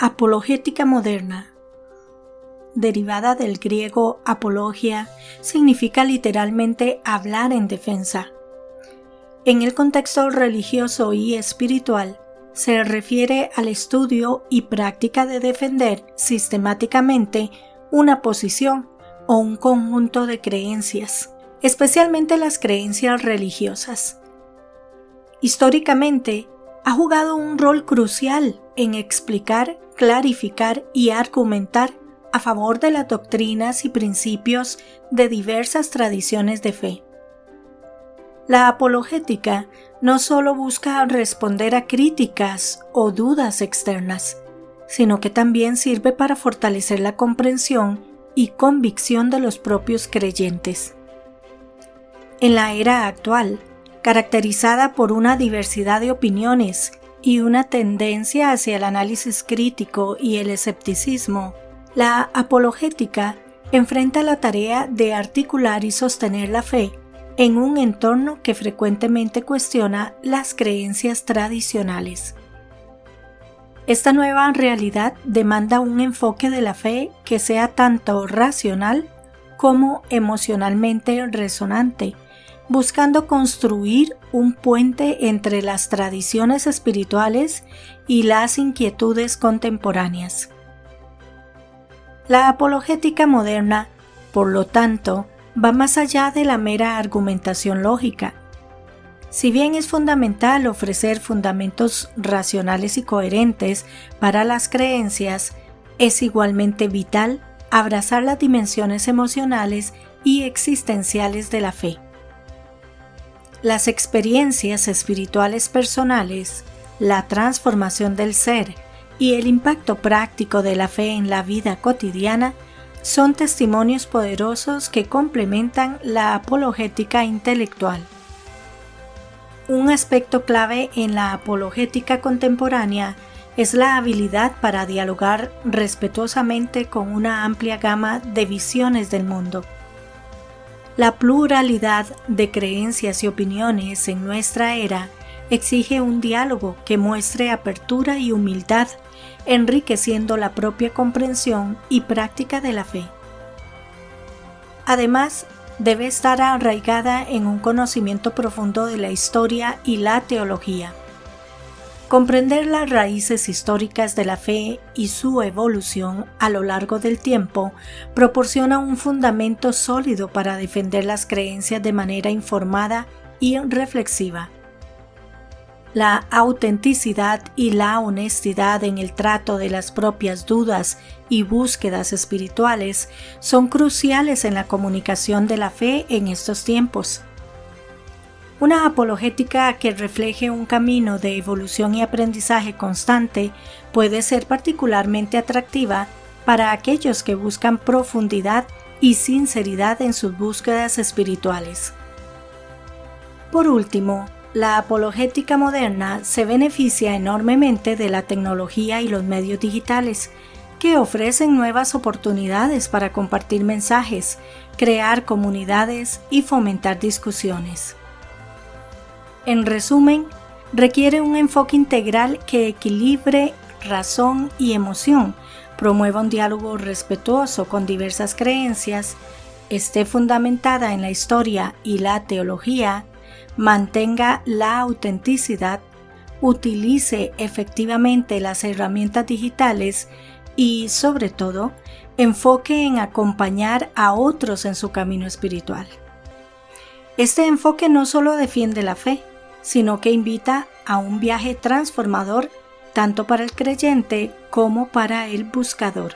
Apologética moderna, derivada del griego apologia, significa literalmente hablar en defensa. En el contexto religioso y espiritual, se refiere al estudio y práctica de defender sistemáticamente una posición o un conjunto de creencias, especialmente las creencias religiosas. Históricamente, ha jugado un rol crucial en explicar, clarificar y argumentar a favor de las doctrinas y principios de diversas tradiciones de fe. La apologética no solo busca responder a críticas o dudas externas, sino que también sirve para fortalecer la comprensión y convicción de los propios creyentes. En la era actual, caracterizada por una diversidad de opiniones y una tendencia hacia el análisis crítico y el escepticismo, la apologética enfrenta la tarea de articular y sostener la fe en un entorno que frecuentemente cuestiona las creencias tradicionales. Esta nueva realidad demanda un enfoque de la fe que sea tanto racional como emocionalmente resonante, buscando construir un puente entre las tradiciones espirituales y las inquietudes contemporáneas. La apologética moderna, por lo tanto, va más allá de la mera argumentación lógica. Si bien es fundamental ofrecer fundamentos racionales y coherentes para las creencias, es igualmente vital abrazar las dimensiones emocionales y existenciales de la fe. Las experiencias espirituales personales, la transformación del ser y el impacto práctico de la fe en la vida cotidiana son testimonios poderosos que complementan la apologética intelectual. Un aspecto clave en la apologética contemporánea es la habilidad para dialogar respetuosamente con una amplia gama de visiones del mundo. La pluralidad de creencias y opiniones en nuestra era exige un diálogo que muestre apertura y humildad, enriqueciendo la propia comprensión y práctica de la fe. Además, debe estar arraigada en un conocimiento profundo de la historia y la teología. Comprender las raíces históricas de la fe y su evolución a lo largo del tiempo proporciona un fundamento sólido para defender las creencias de manera informada y reflexiva. La autenticidad y la honestidad en el trato de las propias dudas y búsquedas espirituales son cruciales en la comunicación de la fe en estos tiempos. Una apologética que refleje un camino de evolución y aprendizaje constante puede ser particularmente atractiva para aquellos que buscan profundidad y sinceridad en sus búsquedas espirituales. Por último, la apologética moderna se beneficia enormemente de la tecnología y los medios digitales, que ofrecen nuevas oportunidades para compartir mensajes, crear comunidades y fomentar discusiones. En resumen, requiere un enfoque integral que equilibre razón y emoción, promueva un diálogo respetuoso con diversas creencias, esté fundamentada en la historia y la teología, mantenga la autenticidad, utilice efectivamente las herramientas digitales y, sobre todo, enfoque en acompañar a otros en su camino espiritual. Este enfoque no solo defiende la fe, sino que invita a un viaje transformador tanto para el creyente como para el buscador.